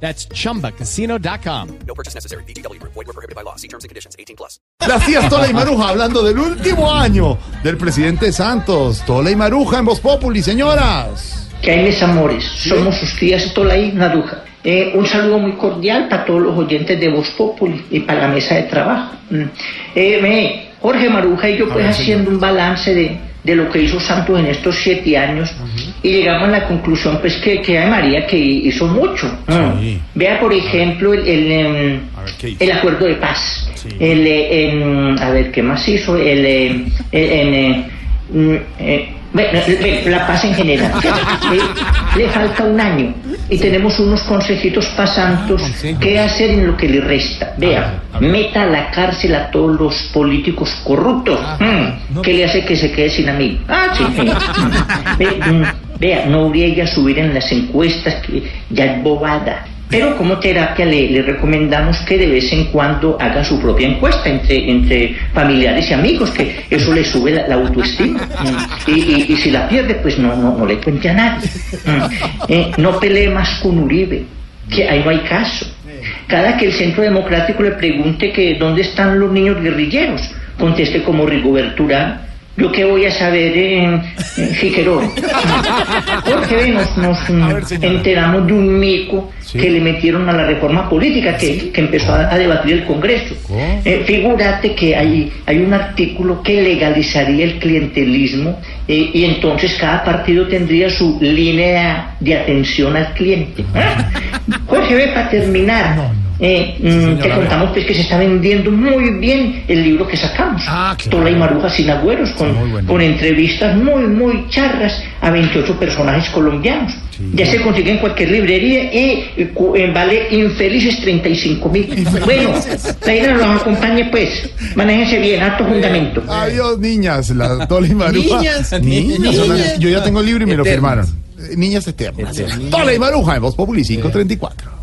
That's chumbacasino.com. No purchase necessary. BGW. Void were prohibited by law. See terms and conditions. 18 plus. Tías Tola y Maruja hablando del último año del presidente Santos. Tola y Maruja en Voz Populi, señoras. que hay mis amores, somos sus tías Tolai Naruja. Eh, un saludo muy cordial para todos los oyentes de Voz Populi y para la mesa de trabajo. Mm. Eh, me- Jorge Maruja y yo pues haciendo un balance de, de lo que hizo Santos en estos siete años y llegamos a la conclusión pues que, que ay María que hizo mucho. Sí. Vea por ejemplo el, el, em, el acuerdo de paz. El, eh, em, a ver, ¿qué más hizo? El, eh, el- en, eh, mm, la paz en general. Le falta un año y tenemos unos consejitos pasantos. ¿Qué hacer en lo que le resta? Vea, meta a la cárcel a todos los políticos corruptos. Mm, ¿Qué le hace que se quede sin amigo? Ah, sí. sí. Ve, mm, Vea, no habría a subir en las encuestas, que ya es bobada. Pero como terapia le, recomendamos que de vez en cuando haga su propia encuesta entre, entre familiares y amigos, que eso le sube la, la autoestima. Mm. Y, y- si la pierde, pues no, no, no le cuente a nadie. Mm. Eh, no pelee más con Uribe, que ahí no hay caso. Cada que el Centro Democrático le pregunte que dónde están los niños guerrilleros, conteste como Rigoberto Urán, yo qué voy a saber en, en Figueroa. Jorge, ve, nos, nos, ver, enteramos de un mico Sí. que le metieron a la reforma política que, que empezó a, a debatir el Congreso. Eh, figúrate que hay, hay un artículo que legalizaría el clientelismo eh, y entonces cada partido tendría su línea de atención al cliente. ¿Ah? Jorge, ve, para terminar, eh, mm, te contamos pues que se está vendiendo muy bien el libro que sacamos. Ah. Tola y Maruja sin agüeros, con, bueno. con entrevistas muy, muy charras a 28 personajes colombianos. Ya se consigue en cualquier librería y eh, eh, vale infelices 35 mil. Bueno, la idea nos acompañe pues. Manéjense bien, alto fundamento. Adiós, niñas. La Tola y Maruja. Niñas. Niñas. Niñas. Yo ya tengo el libro y me lo Eternas. firmaron. Eh, Niñas eternas. Tola y Maruja en Voz Populi 534.